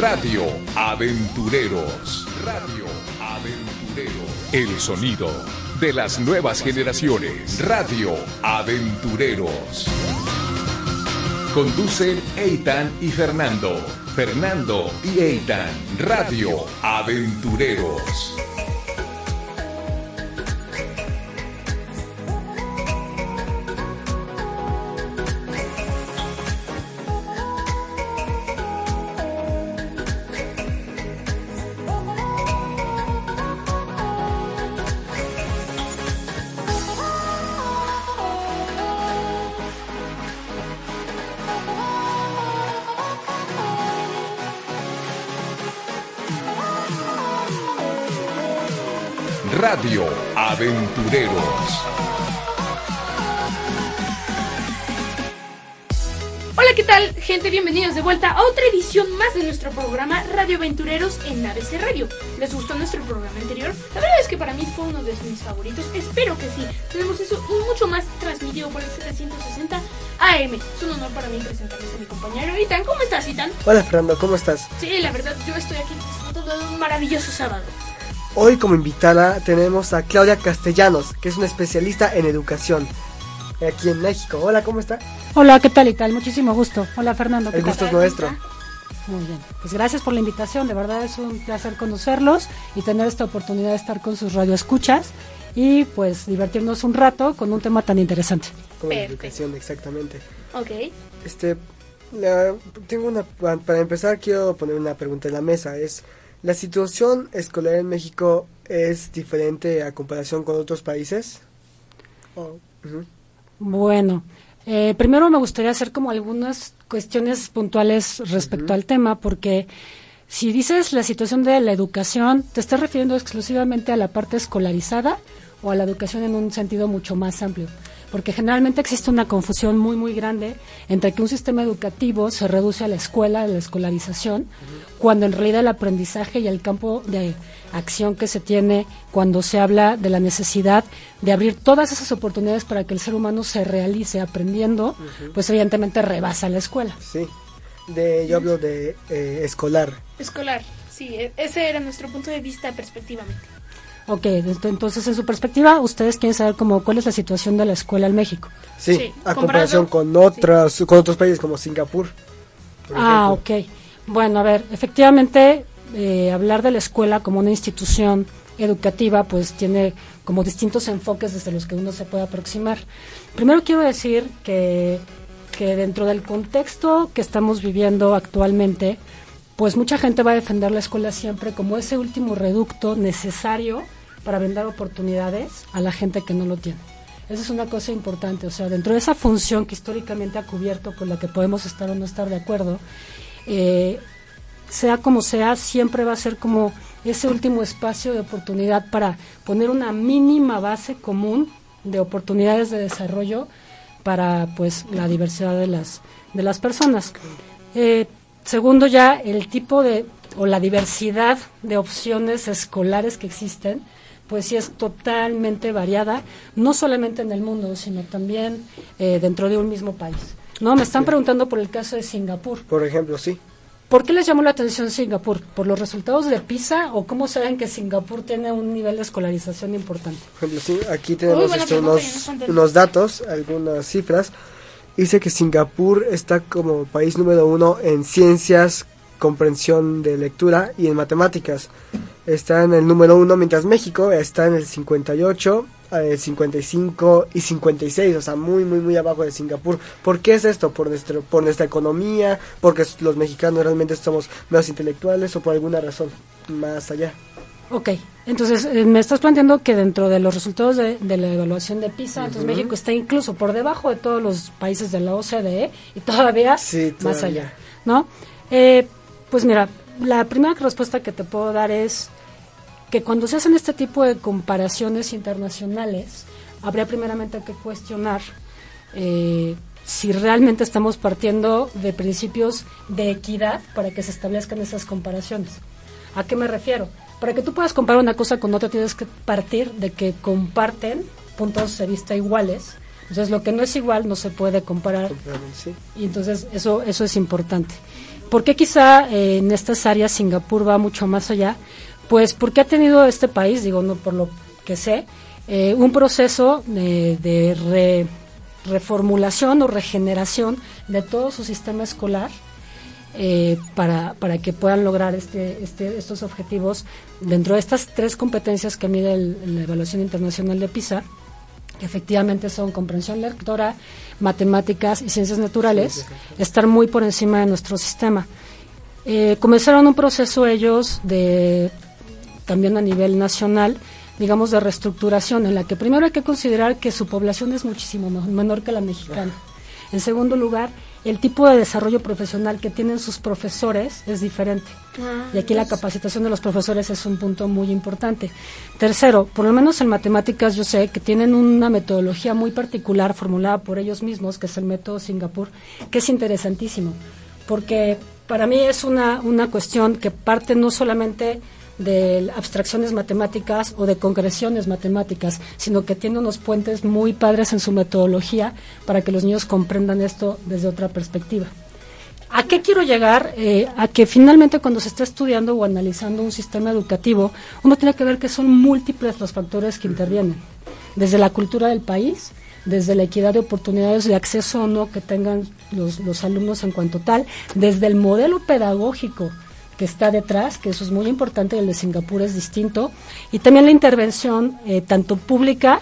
Radio Aventureros. Radio Aventureros. El sonido de las nuevas generaciones. Radio Aventureros. Conducen Eitan y Fernando. Fernando y Eitan. Radio Aventureros. Aventureros. Hola, ¿qué tal, gente? Bienvenidos de vuelta a otra edición más de nuestro programa Radio Aventureros en ABC Radio. ¿Les gustó nuestro programa anterior? La verdad es que para mí fue uno de mis favoritos. Espero que sí. Tenemos eso y mucho más transmitido por el 760 AM. Es un honor para mí presentarles a mi compañero Itan. ¿Cómo estás, Itan? Hola Fernando, ¿cómo estás? Sí, la verdad, yo estoy aquí disfrutando de un maravilloso sábado. Hoy como invitada tenemos a Claudia Castellanos, que es una especialista en educación aquí en México. Hola, ¿cómo está? Hola, ¿qué tal y tal? Muchísimo gusto. Hola, Fernando. ¿qué El tal? gusto es nuestro. Muy bien. Pues gracias por la invitación. De verdad es un placer conocerlos y tener esta oportunidad de estar con sus radioescuchas y pues divertirnos un rato con un tema tan interesante. Como la educación, exactamente. Ok. Este, la- tengo una, para empezar quiero poner una pregunta en la mesa. Es, ¿la situación escolar en México es diferente a comparación con otros países? Oh. Bueno, eh, primero me gustaría hacer como algunas cuestiones puntuales respecto al tema, porque si dices la situación de la educación, ¿te estás refiriendo exclusivamente a la parte escolarizada o a la educación en un sentido mucho más amplio? Porque generalmente existe una confusión muy, muy grande entre que un sistema educativo se reduce a la escuela, a la escolarización, cuando en realidad el aprendizaje y el campo de acción que se tiene cuando se habla de la necesidad de abrir todas esas oportunidades para que el ser humano se realice aprendiendo, pues evidentemente rebasa la escuela. Sí. De, yo hablo de eh, escolar. Escolar. Sí, e- ese era nuestro punto de vista perspectivamente. Ok, ent- entonces en su perspectiva, ustedes quieren saber como cuál es la situación de la escuela en México. Sí, Sí, a comparación con otras, con otros países como Singapur. Ah, ok. Bueno, a ver, efectivamente, eh, hablar de la escuela como una institución educativa, pues tiene como distintos enfoques desde los que uno se puede aproximar. Primero quiero decir que, que dentro del contexto que estamos viviendo actualmente, pues mucha gente va a defender la escuela siempre como ese último reducto necesario para brindar oportunidades a la gente que no lo tiene. Esa es una cosa importante, o sea, dentro de esa función que históricamente ha cubierto, con la que podemos estar o no estar de acuerdo, eh, sea como sea, siempre va a ser como ese último espacio de oportunidad para poner una mínima base común de oportunidades de desarrollo para pues la diversidad de las de las personas. Eh, segundo ya el tipo de o la diversidad de opciones escolares que existen, pues sí es totalmente variada, no solamente en el mundo, sino también eh, dentro de un mismo país. No, me están preguntando por el caso de Singapur. Por ejemplo, sí. ¿Por qué les llamó la atención Singapur? ¿Por los resultados de PISA o cómo saben que Singapur tiene un nivel de escolarización importante? Por ejemplo, sí, aquí tenemos unos datos, algunas cifras. Dice que Singapur está como país número uno en ciencias, comprensión de lectura y en matemáticas. Está en el número uno, mientras México está en el 58, eh, 55 y 56, o sea, muy, muy, muy abajo de Singapur. ¿Por qué es esto? ¿Por, nuestro, por nuestra economía? ¿Porque los mexicanos realmente somos más intelectuales o por alguna razón más allá? Ok, entonces eh, me estás planteando que dentro de los resultados de, de la evaluación de PISA, entonces México está incluso por debajo de todos los países de la OCDE y todavía Sí, más todavía. allá, ¿no? Eh, pues mira, la primera respuesta que te puedo dar es que cuando se hacen este tipo de comparaciones internacionales, habría primeramente que cuestionar eh, si realmente estamos partiendo de principios de equidad para que se establezcan esas comparaciones. ¿A qué me refiero? Para que tú puedas comparar una cosa con otra tienes que partir de que comparten puntos de vista iguales. Entonces lo que no es igual no se puede comparar sí. y entonces eso eso es importante. ¿Por qué quizá eh, en estas áreas Singapur va mucho más allá? Pues porque ha tenido este país, digo, no por lo que sé, eh, un proceso de, de reformulación o regeneración de todo su sistema escolar eh, para, para que puedan lograr este, este, estos objetivos dentro de estas tres competencias que mide la evaluación internacional de PISA, que efectivamente son comprensión lectora, matemáticas y ciencias naturales, estar muy por encima de nuestro sistema. Eh, comenzaron un proceso ellos de también a nivel nacional, digamos, de reestructuración, en la que primero hay que considerar que su población es muchísimo menor que la mexicana. En segundo lugar, el tipo de desarrollo profesional que tienen sus profesores es diferente. Ah, y aquí la capacitación de los profesores es un punto muy importante. Tercero, por lo menos en matemáticas yo sé que tienen una metodología muy particular formulada por ellos mismos, que es el método Singapur, que es interesantísimo, porque para mí es una, una cuestión que parte no solamente de abstracciones matemáticas o de concreciones matemáticas, sino que tiene unos puentes muy padres en su metodología para que los niños comprendan esto desde otra perspectiva. ¿A qué quiero llegar? Eh, a que finalmente cuando se está estudiando o analizando un sistema educativo, uno tiene que ver que son múltiples los factores que intervienen, desde la cultura del país, desde la equidad de oportunidades de acceso o no que tengan los, los alumnos en cuanto tal, desde el modelo pedagógico que está detrás, que eso es muy importante, el de Singapur es distinto, y también la intervención eh, tanto pública,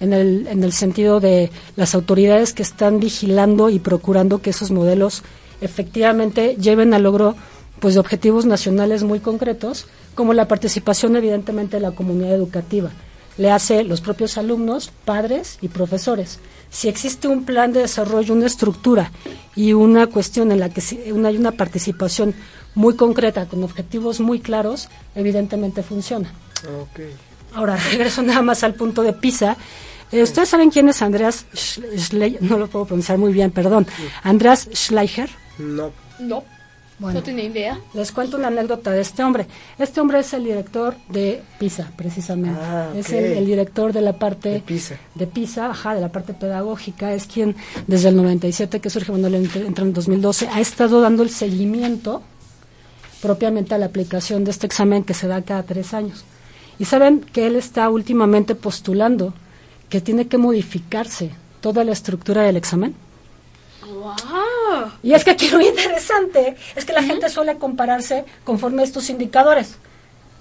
en el, en el sentido de las autoridades que están vigilando y procurando que esos modelos efectivamente lleven al logro pues de objetivos nacionales muy concretos, como la participación evidentemente de la comunidad educativa. Le hace los propios alumnos, padres y profesores. Si existe un plan de desarrollo, una estructura y una cuestión en la que hay una participación muy concreta, con objetivos muy claros, evidentemente funciona. Ahora, regreso nada más al punto de PISA. Eh, ¿Ustedes saben quién es Andreas Schleicher? No lo puedo pronunciar muy bien, perdón. Andreas Schleicher. No. No. no tenía idea. Les cuento una anécdota de este hombre. Este hombre es el director de PISA, precisamente. Ah, es el, director de la parte de PISA. de PISA, ajá, de la parte pedagógica. Es quien desde el 97 que surge, cuando entró en 2012, ha estado dando el seguimiento propiamente a la aplicación de este examen que se da cada tres años. Y saben que él está últimamente postulando que tiene que modificarse toda la estructura del examen. Wow. Y es que aquí lo interesante es que la gente suele compararse conforme a estos indicadores,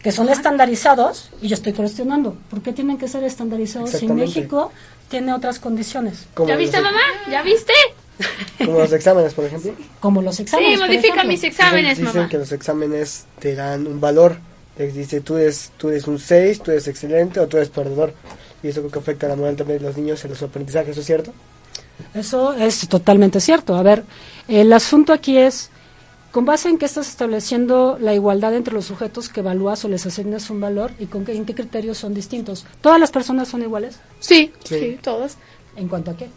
que son estandarizados, y yo estoy cuestionando, ¿por qué tienen que ser estandarizados si México tiene otras condiciones? ¿Ya viste, mamá? ¿Ya viste? Como los exámenes, por ejemplo. Como los exámenes. Sí, modifica mis exámenes, dicen, dicen que los exámenes te dan un valor. Te dice, tú eres, tú eres un 6, tú eres excelente o tú eres perdedor. Y eso creo que afecta a la moral también de los niños en los aprendizajes, ¿eso es cierto? Eso es totalmente cierto. A ver, el asunto aquí es, con base en que estás estableciendo la igualdad entre los sujetos que evalúas o les asignas un valor y con qué, en qué criterios son distintos. ¿Todas las personas son iguales? Sí, sí, sí todas. ¿En cuanto a qué?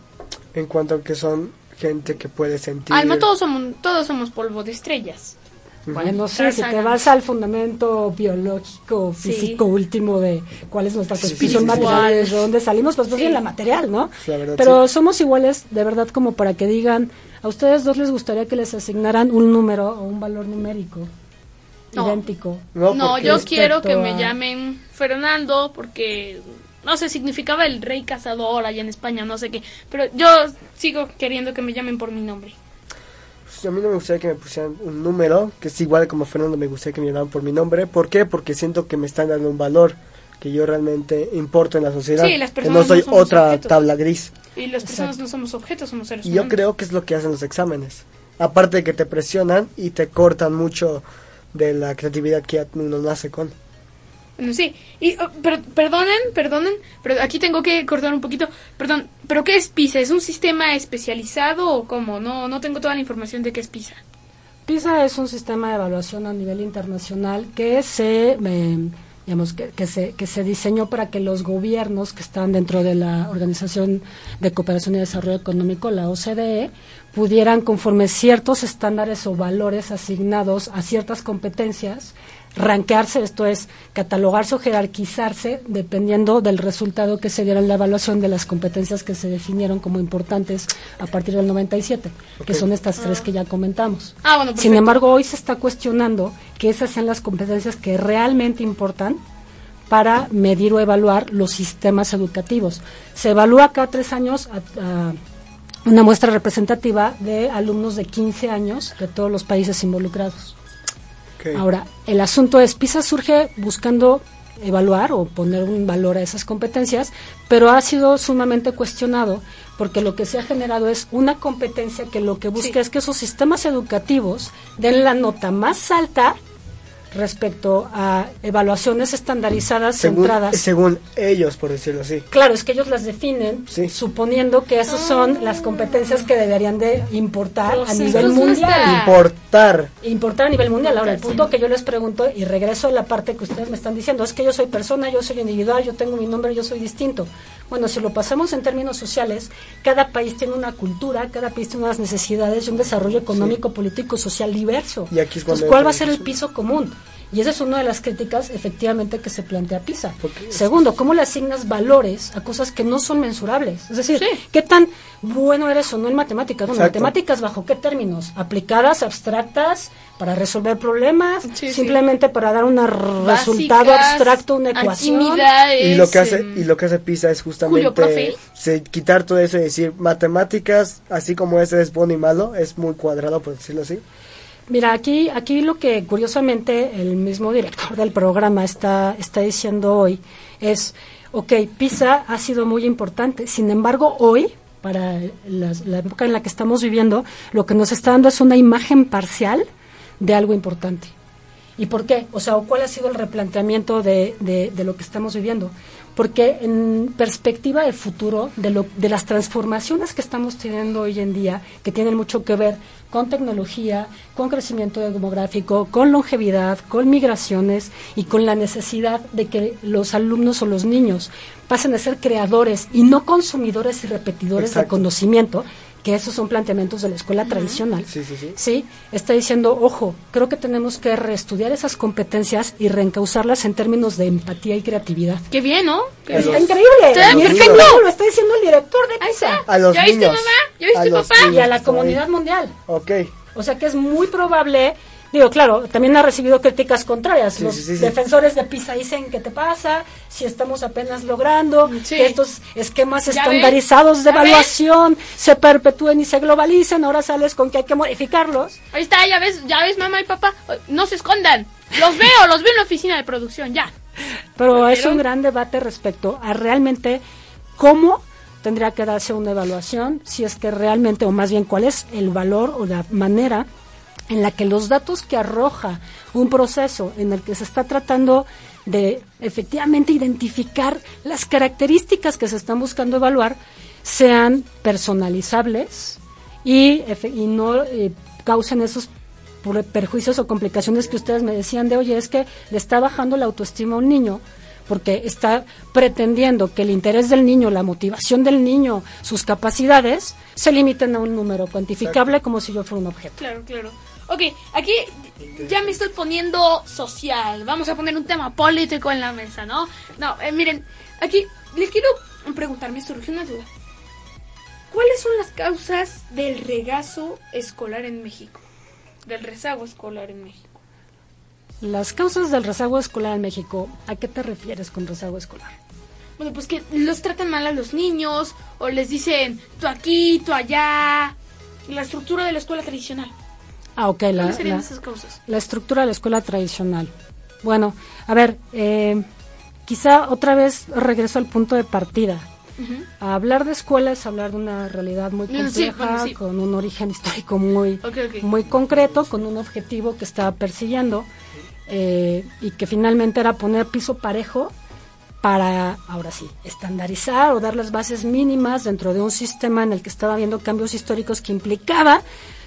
En cuanto a que son gente que puede sentir. Alma, todos somos, todos somos polvo de estrellas. Bueno, no sé, si te vas al fundamento biológico, físico último de cuál es nuestra constitución material, de dónde salimos, pues, pues bien la material, ¿no? Pero somos iguales, de verdad, como para que digan, a ustedes dos les gustaría que les asignaran un número o un valor numérico idéntico. No, yo quiero que me llamen Fernando porque no sé, significaba el rey cazador allá en España, no sé qué, pero yo sigo queriendo que me llamen por mi nombre. Pues a mí no me gustaría que me pusieran un número, que es igual como Fernando, me gustaría que me llamaran por mi nombre. ¿Por qué? Porque siento que me están dando un valor que yo realmente importo en la sociedad. Sí, las personas que no soy otra tabla gris. Y las personas no somos objetos, somos seres y yo creo que es lo que hacen los exámenes. Aparte de que te presionan y te cortan mucho de la creatividad que uno nace con. Bueno, sí. Y, oh, perdonen, perdonen, pero aquí tengo que cortar un poquito. Perdón, ¿pero qué es PISA? ¿Es un sistema especializado o cómo? No, no tengo toda la información de qué es PISA. PISA es un sistema de evaluación a nivel internacional que se eh, digamos, que, que, se, que se diseñó para que los gobiernos que están dentro de la Organización de Cooperación y Desarrollo Económico, la OCDE, pudieran, conforme ciertos estándares o valores asignados a ciertas competencias, ranquearse, esto es, catalogarse o jerarquizarse dependiendo del resultado que se diera en la evaluación de las competencias que se definieron como importantes a partir del 97, que son estas tres que ya comentamos. Ah, bueno, Sin embargo, hoy se está cuestionando que esas sean las competencias que realmente importan para medir o evaluar los sistemas educativos. Se evalúa cada tres años a- a una muestra representativa de alumnos de 15 años de todos los países involucrados. Ahora, el asunto es, PISA surge buscando evaluar o poner un valor a esas competencias, pero ha sido sumamente cuestionado porque lo que se ha generado es una competencia que lo que busca Sí. es que esos sistemas educativos den la nota más alta respecto a evaluaciones estandarizadas según, centradas. según ellos, por decirlo así. Claro, es que ellos las definen Sí. suponiendo que esas son las competencias que deberían de importar a nivel mundial. está- Importar. Importar a nivel mundial. Ahora, el Sí. punto que yo les pregunto, y regreso a la parte que ustedes me están diciendo, es que yo soy persona, yo soy individual, yo tengo mi nombre, yo soy distinto. Bueno, si lo pasamos en términos sociales, cada país tiene una cultura, cada país tiene unas necesidades y un desarrollo económico, político, social diverso. Y aquí es cuando Entonces, ¿cuál va a ser el piso común? Y esa es una de las críticas, efectivamente, que se plantea PISA. Porque- Segundo, ¿cómo le asignas valores a cosas que no son mensurables? Es decir, Sí. ¿qué tan bueno eres o no en matemáticas? Bueno, Exacto. matemáticas bajo qué términos? ¿Aplicadas, abstractas, para resolver problemas? Sí, sí. ¿Simplemente para dar un resultado abstracto, una ecuación? Y lo que hace em, y lo que hace PISA es justamente se- quitar todo eso y decir matemáticas, así como ese es bueno y malo, es muy cuadrado por decirlo así. Mira, aquí, aquí lo que curiosamente el mismo director del programa está, está diciendo hoy es, ok, PISA ha sido muy importante, sin embargo hoy, para la época en la que estamos viviendo, lo que nos está dando es una imagen parcial de algo importante. ¿Y por qué? O sea, ¿o ¿cuál ha sido el replanteamiento de- de lo que estamos viviendo? Porque en perspectiva de futuro, de, lo, de las transformaciones que estamos teniendo hoy en día, que tienen mucho que ver con tecnología, con crecimiento demográfico, con longevidad, con migraciones y con la necesidad de que los alumnos o los niños pasen a ser creadores y no consumidores y repetidores de Exacto. conocimiento, que esos son planteamientos de la escuela tradicional. Sí, sí, sí. Sí, está diciendo, ojo, creo que tenemos que reestudiar esas competencias y reencauzarlas en términos de empatía y creatividad. Qué bien, ¿no? Qué. Está increíble. Está perfecto. lo está diciendo el director de PISA. A los ¿Ya viste, niños. mamá? ¿Ya viste, los papá? niños. y a la comunidad mundial. Ok. O sea que es muy probable, digo, claro, también ha recibido críticas contrarias. Sí, Los sí, sí, sí. defensores de PISA dicen, ¿qué te pasa? Si estamos apenas logrando que estos esquemas ves, estandarizados de ves. evaluación se perpetúen y se globalicen, ahora sales con que hay que modificarlos. Ahí está, ya ves, ya ves, mamá y papá. No se escondan. Los veo, los veo en la oficina de producción, ya. Pero es un gran debate respecto a realmente cómo tendría que darse una evaluación, si es que realmente, o más bien cuál es el valor o la manera en la que los datos que arroja un proceso en el que se está tratando de efectivamente identificar las características que se están buscando evaluar sean personalizables y, y no eh, causen esos perjuicios o complicaciones que ustedes me decían de, oye, es que le está bajando la autoestima a un niño porque está pretendiendo que el interés del niño, la motivación del niño, sus capacidades, se limiten a un número cuantificable como si yo fuera un objeto. Claro, claro. Ok, aquí ya me estoy poniendo social. Vamos a poner un tema político en la mesa, ¿no? No, eh, miren, aquí les quiero preguntar, me surgió una duda. ¿Cuáles son las causas del regazo escolar en México? Del rezago escolar en México. Las causas del rezago escolar en México, ¿a qué te refieres con rezago escolar? Bueno, pues que los tratan mal a los niños, o les dicen tú aquí, tú allá. La estructura de la escuela tradicional. Ah, ok, la, ¿Cuáles serían la- esas causas? la estructura de la escuela tradicional. Bueno, a ver, eh, quizá otra vez regreso al punto de partida. Hablar de escuela es hablar de una realidad muy sí, compleja, bueno, sí. con un origen histórico muy, muy concreto, con un objetivo que estaba persiguiendo eh, y que finalmente era poner piso parejo para, ahora sí, estandarizar o dar las bases mínimas dentro de un sistema en el que estaba habiendo cambios históricos que implicaba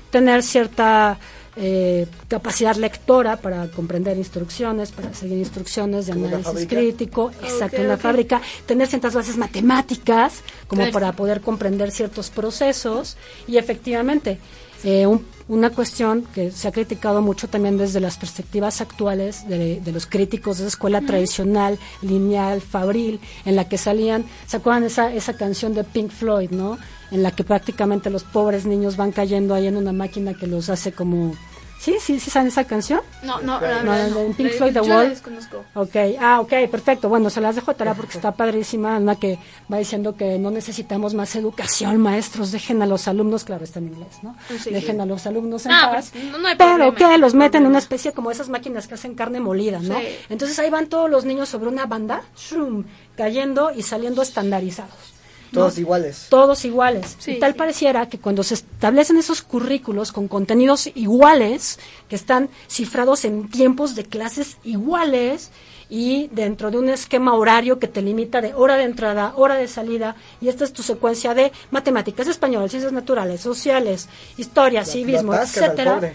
tener cierta eh, capacidad lectora para comprender instrucciones, para seguir instrucciones de ¿Como una análisis crítico, exacto, en la fábrica, tener ciertas bases matemáticas como Claro. para poder comprender ciertos procesos. Y efectivamente eh, un- una cuestión que se ha criticado mucho también desde las perspectivas actuales de, de los críticos de esa escuela tradicional, lineal, fabril, en la que salían, ¿se acuerdan esa, esa canción de Pink Floyd, no? En la que prácticamente los pobres niños van cayendo ahí en una máquina que los hace como... ¿Sí? ¿Sí, sí saben esa canción? No, no, No, la no, no. Pink Floyd, The yo la Wall. desconozco. Ok, ah, ok, perfecto. Bueno, se las dejo de tarea porque está padrísima. Una que va diciendo que no necesitamos más educación, maestros. Dejen a los alumnos, claro, está en inglés, ¿no? Sí. Dejen a los alumnos en Ah, paz. pues, no- no hay pero problema, que no hay los meten en una especie como esas máquinas que hacen carne molida, ¿no? Sí. Entonces ahí van todos los niños sobre una banda, shroom, cayendo y saliendo estandarizados. Todos iguales. Todos iguales. Sí, y tal sí. pareciera que cuando se establecen esos currículos con contenidos iguales, que están cifrados en tiempos de clases iguales y dentro de un esquema horario que te limita de hora de entrada, hora de salida, y esta es tu secuencia de matemáticas, español, ciencias naturales, sociales, historia, civismo, lo etcétera.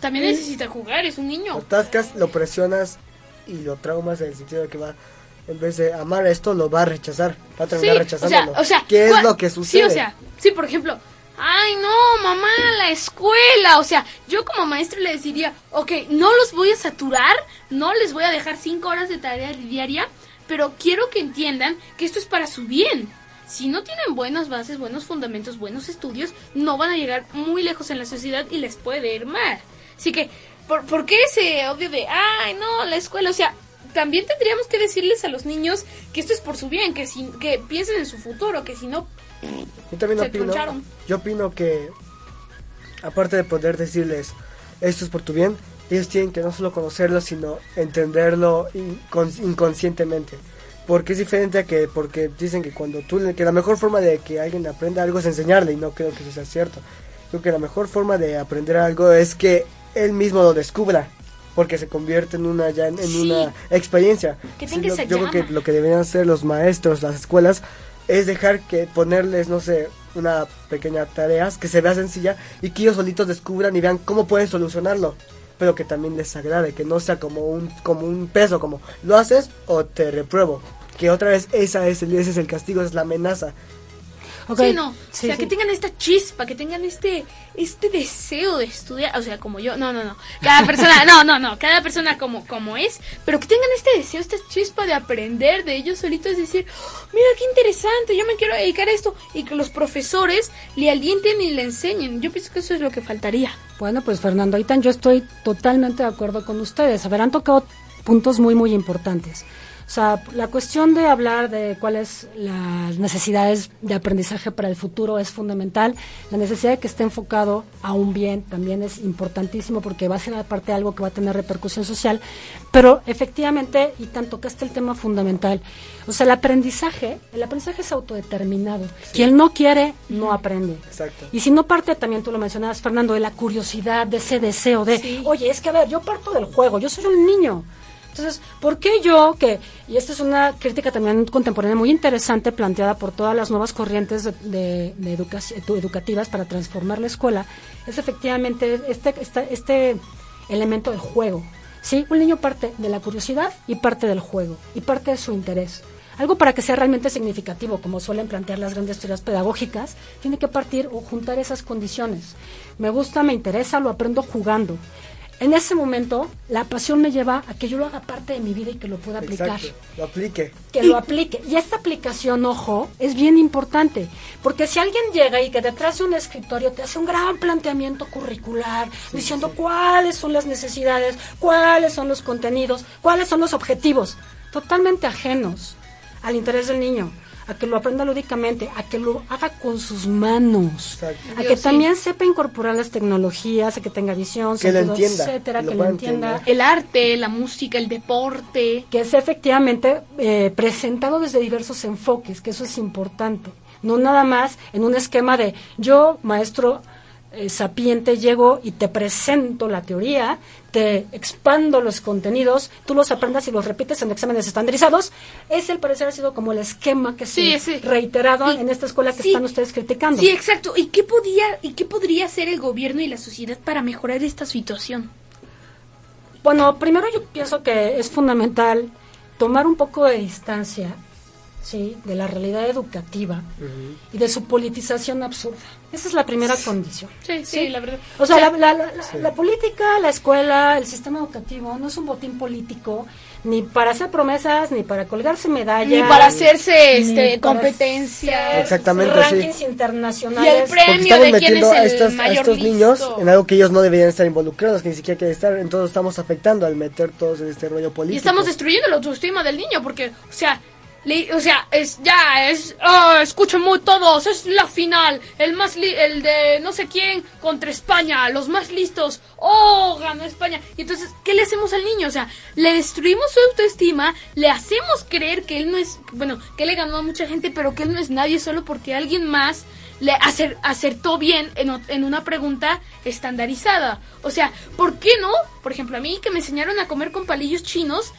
También necesita jugar, es un niño. Lo atascas, lo presionas y lo traumas en el sentido de que va, en vez de amar esto, lo va a rechazar. Va a Sí, terminar o sea, rechazándolo. o sea, ¿Qué es lo que sucede? Sí, o sea, sí, por ejemplo, ay, no, mamá, la escuela, o sea, yo como maestro le diría, ok, no los voy a saturar, no les voy a dejar cinco horas de tarea diaria, pero quiero que entiendan que esto es para su bien. Si no tienen buenas bases, buenos fundamentos, buenos estudios, no van a llegar muy lejos en la sociedad y les puede ir mal. Así que, ¿por, ¿por qué ese odio de, ay, no, la escuela? O sea, también tendríamos que decirles a los niños que esto es por su bien, que, si, que piensen en su futuro, que si no, Yo también se opino. troncharon. Yo opino que, aparte de poder decirles esto es por tu bien, ellos tienen que no solo conocerlo, sino entenderlo incon- inconscientemente. Porque es diferente a que, porque dicen que cuando tú, que la mejor forma de que alguien aprenda algo es enseñarle, y no creo que eso sea cierto. Creo que la mejor forma de aprender algo es que él mismo lo descubra, porque se convierte en una, ya en, Sí. una experiencia. Que Sí, tenga lo- esa yo creo que lo que deberían hacer los maestros, las escuelas, es dejar que ponerles, no sé, una pequeña tarea que se vea sencilla y que ellos solitos descubran y vean cómo pueden solucionarlo. Pero que también les agrade, que no sea como un, como un peso, como lo haces o te repruebo. Que otra vez esa es el, ese es el castigo, esa es la amenaza. Sí, no, sí, o sea, sí. que tengan esta chispa, que tengan este este deseo de estudiar, o sea, como yo, no, no, no, cada persona, no, no, no, cada persona como como es, pero que tengan este deseo, esta chispa de aprender de ellos solitos, es decir, "Oh, mira qué interesante, yo me quiero dedicar a esto y que los profesores le alienten y le enseñen. Yo pienso que eso es lo que faltaría. Bueno, pues Fernando, ahorita yo estoy totalmente de acuerdo con ustedes. Habrán tocado puntos muy, muy importantes. O sea, la cuestión de hablar de cuáles las necesidades de aprendizaje para el futuro es fundamental. La necesidad de que esté enfocado a un bien también es importantísimo porque va a ser aparte algo que va a tener repercusión social. Pero efectivamente, y tanto que está el tema fundamental, o sea, el aprendizaje, el aprendizaje es autodeterminado. Quien no quiere, no aprende. Exacto. Y si no parte, también tú lo mencionabas, Fernando, de la curiosidad, de ese deseo de, Sí. oye, es que a ver, yo parto del juego, yo soy un niño. Entonces, ¿por qué yo que, y esta es una crítica también contemporánea muy interesante planteada por todas las nuevas corrientes educativas para transformar la escuela, es efectivamente este, este, este elemento del juego. ¿sí? Un niño parte de la curiosidad y parte del juego, y parte de su interés. Algo para que sea realmente significativo, como suelen plantear las grandes teorías pedagógicas, tiene que partir o juntar esas condiciones. Me gusta, me interesa, lo aprendo jugando. En ese momento, la pasión me lleva a que yo lo haga parte de mi vida y que lo pueda aplicar Exacto. Lo aplique. que lo aplique. Y esta aplicación, ojo, es bien importante, porque si alguien llega y que detrás de un escritorio te hace un gran planteamiento curricular, diciendo cuáles son las necesidades, cuáles son los contenidos, cuáles son los objetivos, totalmente ajenos al interés del niño, a que lo aprenda lúdicamente, a que lo haga con sus manos, Exacto. a Yo que sí. también sepa incorporar las tecnologías, a que tenga visión, Que lo sentido, entienda, etcétera, que lo que lo pueda entienda, entender. El arte, la música, el deporte. que es efectivamente eh, presentado desde diversos enfoques, que eso es importante. No nada más en un esquema de yo, maestro eh, sapiente llego y te presento la teoría, te expando los contenidos, tú los aprendas y los repites en exámenes estandarizados. Es el parecer ha sido como el esquema que Sí, se sí. reiterado Y- en esta escuela que sí. están ustedes criticando. Sí, exacto. ¿Y qué podía y qué podría hacer el gobierno y la sociedad para mejorar esta situación? Bueno, primero yo pienso que es fundamental tomar un poco de distancia, sí, de la realidad educativa y de su politización absurda. Esa es la primera condición. Sí, sí, la verdad. O sea, la, la- la- política, la escuela, el sistema educativo no es un botín político ni para hacer promesas, ni para colgarse medallas, Ni para hacerse ni este para competencia. hacer Exactamente, rankings sí. internacionales. Y el Premio estamos de quién metiendo es a, estos listo. niños en algo que ellos no deberían estar involucrados, que ni siquiera quieren estar, entonces estamos afectando al meter todos en este rollo político. Y estamos destruyendo la autoestima del niño porque, o sea, le- o sea, es ya es ah, escuchen muy todos, es la final, el más li- el de no sé quién contra España, los más listos. Oh, ganó España. Y entonces, ¿qué le hacemos al niño? O sea, le destruimos su autoestima, le hacemos creer que él no es, bueno, que le ganó a mucha gente, pero que él no es nadie solo porque alguien más le acer- acertó bien en, en una pregunta estandarizada. O sea, ¿por qué no? Por ejemplo, a mí que me enseñaron a comer con palillos chinos,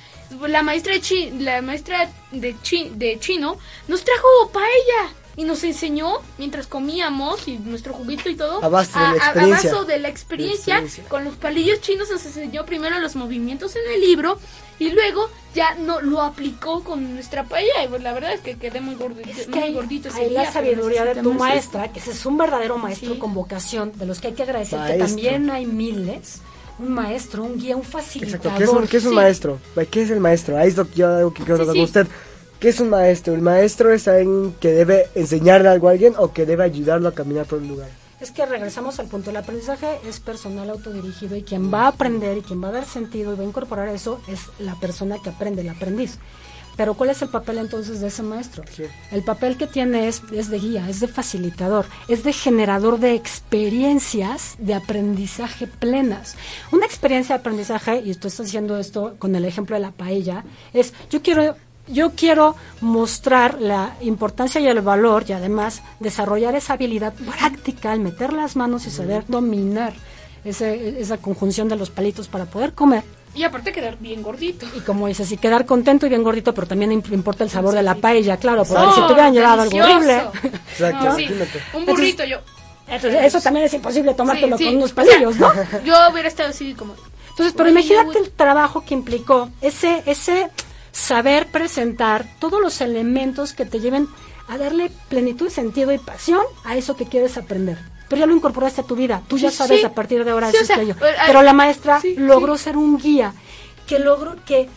la maestra de, chi- la maestra de, chi- de chino nos trajo paella y nos enseñó mientras comíamos y nuestro juguito y todo A base de la experiencia. base de la experiencia, La experiencia. con los palillos chinos nos enseñó primero los movimientos en el libro y luego ya no lo aplicó con nuestra paella y pues la verdad es que quedé muy gordito, Es que muy hay, gordito ese hay día, la sabiduría de tu maestra, que ese es un verdadero maestro Sí. con vocación, de los que hay que agradecer, que también hay miles. Un maestro, un guía, un facilitador. Exacto, ¿qué es un, qué es un sí. maestro? ¿Qué es el maestro? Ahí es lo que yo algo que quiero Sí, hablar sí. con usted. ¿Qué es un maestro? ¿El maestro es alguien que debe enseñarle algo a alguien o que debe ayudarlo a caminar por un lugar? Es que regresamos al punto, el aprendizaje es personal autodirigido y quien va a aprender y quien va a dar sentido y va a incorporar eso es la persona que aprende, el aprendiz. Pero ¿cuál es el papel entonces de ese maestro? Sí. El papel que tiene es, es de guía, es de facilitador, es de generador de experiencias de aprendizaje plenas. Una experiencia de aprendizaje, y estoy haciendo esto con el ejemplo de la paella, es yo quiero yo quiero mostrar la importancia y el valor y además desarrollar esa habilidad práctica al meter las manos y saber dominar ese- esa conjunción de los palitos para poder comer. Y aparte quedar bien gordito. Y como dices, y quedar contento y bien gordito, pero también imp- importa el sabor de la paella, claro, porque Oh, si te hubieran llevado algo horrible. Exacto, No, sí, imagínate. Un burrito yo. Entonces, eso también es imposible tomártelo Sí, sí. con unos O sea, palillos, ¿no? Yo hubiera estado así como Entonces, pero imagínate el trabajo que implicó ese, ese saber presentar todos los elementos que te lleven a darle plenitud, sentido y pasión a eso que quieres aprender. Pero ya lo incorporaste a tu vida, tú ya sabes sí. a partir de ahora Sí, eso es eh, Pero la maestra sí, logró ser un guía que logró que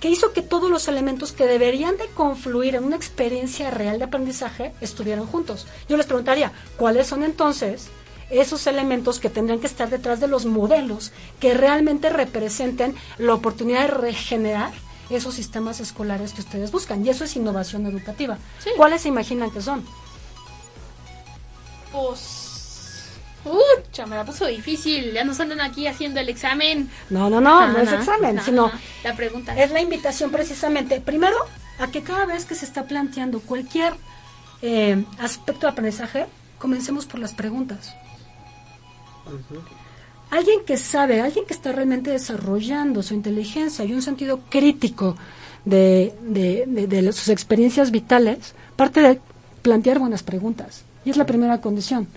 que hizo que todos los elementos que deberían de confluir en una experiencia real de aprendizaje estuvieran juntos. Yo les preguntaría, ¿cuáles son entonces esos elementos que tendrían que estar detrás de los modelos que realmente representen la oportunidad de regenerar esos sistemas escolares que ustedes buscan? Y eso es innovación educativa. Sí. ¿Cuáles se imaginan que son? Pues. Ucha, me la puso difícil. Ya nos andan aquí haciendo el examen. No, no, no, no, es examen, sino La pregunta. es la invitación precisamente, primero, a que cada vez que se está planteando cualquier eh, aspecto de aprendizaje, comencemos por las preguntas. Alguien que sabe, alguien que está realmente desarrollando su inteligencia y un sentido crítico de, de- de- de sus experiencias vitales, parte de plantear buenas preguntas. Y es la primera condición.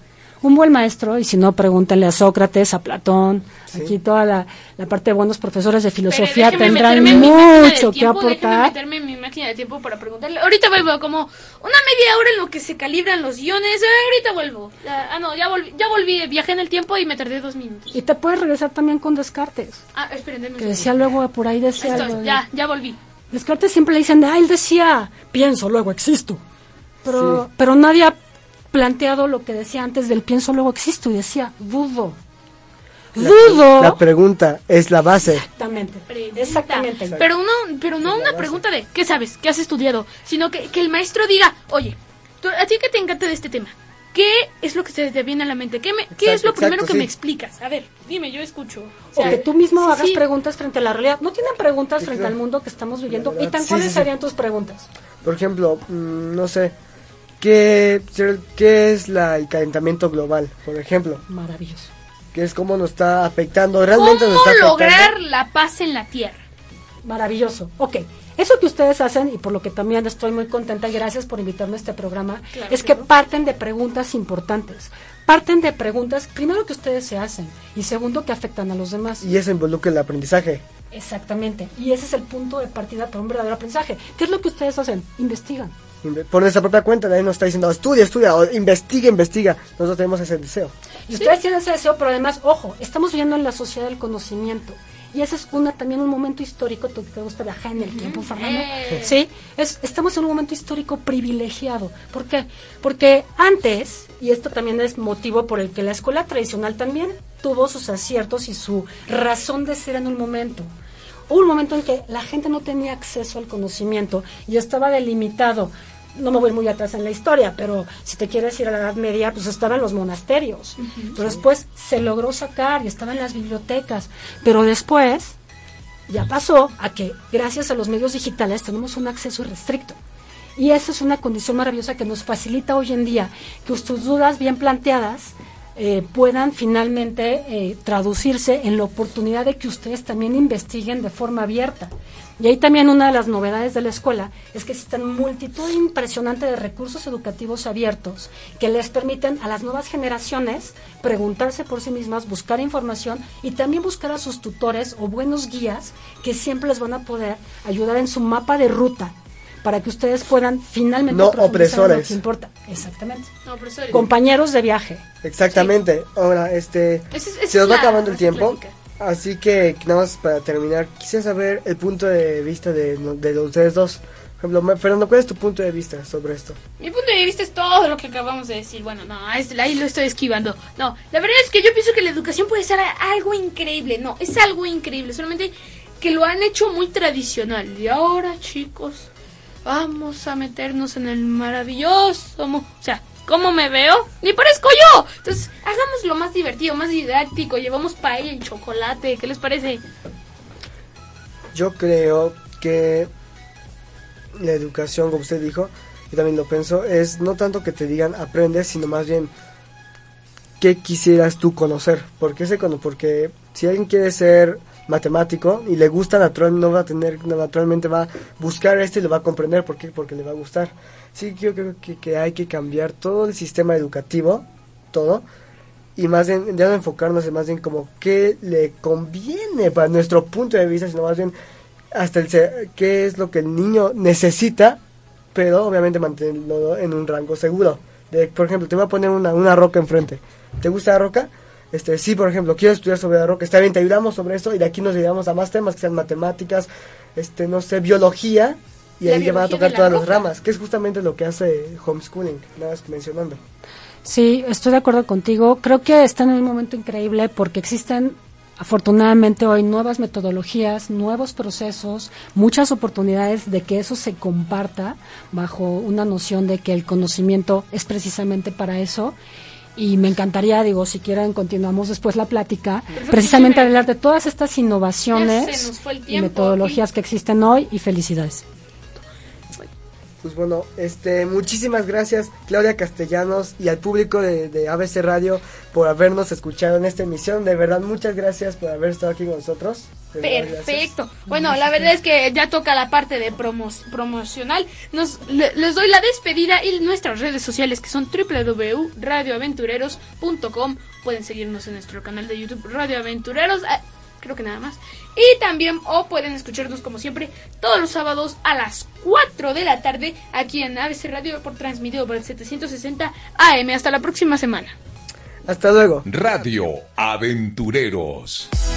Un buen maestro, y si no, pregúntenle a Sócrates, a Platón, aquí toda la, la parte de buenos profesores de filosofía tendrán mucho que tiempo, aportar. meterme en mi máquina de tiempo para preguntarle. Ahorita vuelvo, como una media hora en lo que se calibran los guiones. Eh, ahorita vuelvo. Ya- ah, no, ya volví, ya volví. Viajé en el tiempo y me tardé dos minutos. Y te puedes regresar también con Descartes, Ah, esperen, que decía luego por ahí decía Estoy, algo de- ya, ya volví. Descartes siempre le dicen, ah, él decía, pienso, luego existo. Pero, pero nadie ha planteado lo que decía antes del pienso, luego existo, y decía, dudo. Dudo. La pregunta es la base. Exactamente. Pregunta. Exactamente. Pero no, pero no una pregunta de ¿qué sabes? ¿Qué has estudiado? Sino que, que el maestro diga, oye, tú- a ti que te encanta de este tema, ¿qué es lo que se te viene a la mente? ¿Qué, me- qué es Exacto, lo primero que sí. me explicas? A ver, dime, yo escucho. O que tú mismo sí, hagas sí. preguntas frente a la realidad. ¿No tienen preguntas Sí, frente claro. al mundo que estamos viviendo? La ¿Y tan sí, cuáles sí, sí. serían tus preguntas? Por ejemplo, mm, no sé, ¿qué, qué es la, el calentamiento global, por ejemplo? Maravilloso. Que es cómo nos está afectando, realmente nos ¿Cómo está afectando. lograr la paz en la Tierra? Maravilloso. Ok. Eso que ustedes hacen, y por lo que también estoy muy contenta, y gracias por invitarme a este programa, Claro, es que parten de preguntas importantes. Parten de preguntas, primero que ustedes se hacen, y segundo que afectan a los demás. Y eso involucra el aprendizaje. Exactamente. Y ese es el punto de partida para un verdadero aprendizaje. ¿Qué es lo que ustedes hacen? Investigan. Por nuestra propia cuenta, nadie nos está diciendo, estudia, estudia, o investiga, investiga. Nosotros tenemos ese deseo. Y ustedes tienen ese deseo, pero además, ojo, estamos viviendo en la sociedad del conocimiento. Y ese es una, también un momento histórico, tú te gusta viajar en el tiempo, Fernando. Sí, es, estamos en un momento histórico privilegiado. ¿Por qué? Porque antes, y esto también es motivo por el que la escuela tradicional también tuvo sus aciertos y su razón de ser en un momento. Hubo un momento en que la gente no tenía acceso al conocimiento y estaba delimitado. No me voy muy atrás en la historia, pero si te quieres ir a la Edad Media, pues estaba en los monasterios. Pero después se logró sacar y estaba en las bibliotecas. Pero después ya pasó a que gracias a los medios digitales tenemos un acceso irrestricto. Y esa es una condición maravillosa que nos facilita hoy en día que tus dudas bien planteadas eh, puedan finalmente eh, traducirse en la oportunidad de que ustedes también investiguen de forma abierta. Y ahí también una de las novedades de la escuela es que existen multitud impresionante de recursos educativos abiertos que les permiten a las nuevas generaciones preguntarse por sí mismas, buscar información y también buscar a sus tutores o buenos guías que siempre les van a poder ayudar en su mapa de ruta para que ustedes puedan finalmente No profundizar en lo opresores. que importa. Exactamente. No. Compañeros de viaje. Exactamente. Ahora, este, es- se nos va la- acabando el tiempo. plática. Así que, nada más para terminar, quisiera saber el punto de vista de, de ustedes dos. Por ejemplo, Fernando, ¿cuál es tu punto de vista sobre esto? Mi punto de vista es todo lo que acabamos de decir. Bueno, no, es- ahí lo estoy esquivando. No, la verdad es que yo pienso que la educación puede ser algo increíble. No, es algo increíble. Solamente que lo han hecho muy tradicional. Y ahora, chicos, vamos a meternos en el maravilloso. O sea, ¿cómo me veo? Ni parezco yo. Entonces, hagámoslo más divertido, más didáctico. Llevamos paella y chocolate. ¿Qué les parece? Yo creo que la educación, como usted dijo, y también lo pienso, es no tanto que te digan aprende, sino más bien qué quisieras tú conocer. Porque ese porque si alguien quiere ser matemático y le gusta natural, no va a tener, naturalmente va a buscar esto y lo va a comprender. ¿Por qué? Porque le va a gustar. Sí, yo creo que, que hay que cambiar todo el sistema educativo, todo, y más bien ya no enfocarnos en más bien como qué le conviene para nuestro punto de vista, sino más bien hasta el qué es lo que el niño necesita, pero obviamente mantenerlo en un rango seguro. Por ejemplo, te voy a poner una, una roca enfrente. ¿Te gusta la roca? Este, sí, por ejemplo, quiero estudiar sobre la roca. Está bien, te ayudamos sobre eso y de aquí nos ayudamos a más temas que sean matemáticas, este, no sé, biología. Y La ahí ya van a tocar todas las ramas, que es justamente lo que hace homeschooling, nada más mencionando. Sí, estoy de acuerdo contigo. Creo que están en un momento increíble porque existen afortunadamente hoy nuevas metodologías, nuevos procesos, muchas oportunidades de que eso se comparta bajo una noción de que el conocimiento es precisamente para eso. Y me encantaría, digo, si quieren continuamos después la plática, precisamente sí me- hablar de todas estas innovaciones y metodologías que existen hoy y felicidades. Pues bueno, este, muchísimas gracias Claudia Castellanos y al público de, de ABC Radio por habernos escuchado en esta emisión. De verdad, muchas gracias por haber estado aquí con nosotros. Perfecto. Bueno, la verdad es que ya toca la parte de promos- promocional. Nos, le- les doy la despedida y nuestras redes sociales que son www.radioaventureros.com. Pueden seguirnos en nuestro canal de YouTube Radio Aventureros. Creo que nada más. Y también o pueden escucharnos como siempre todos los sábados a las 4 de la tarde aquí en ABC Radio por transmitido por el 760 AM. Hasta la próxima semana. Hasta luego. Radio Aventureros. Aventureros.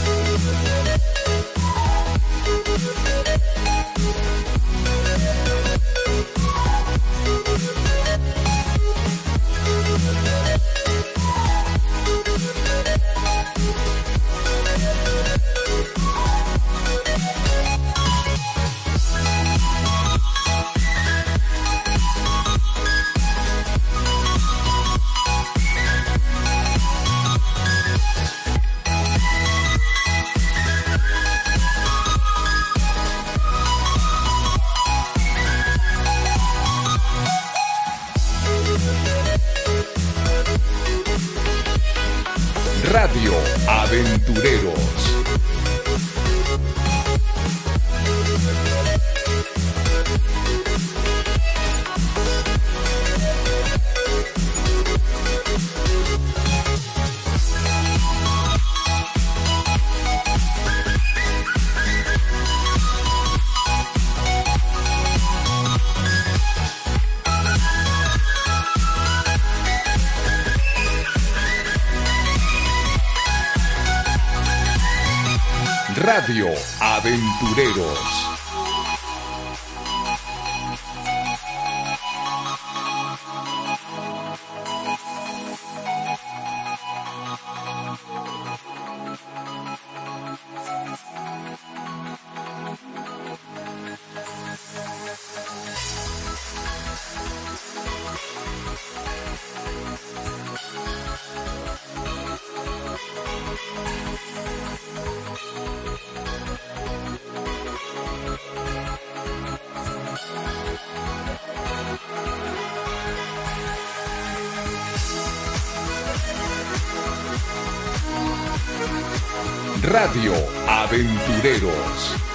Radio Aventureros. Radio Aventureros.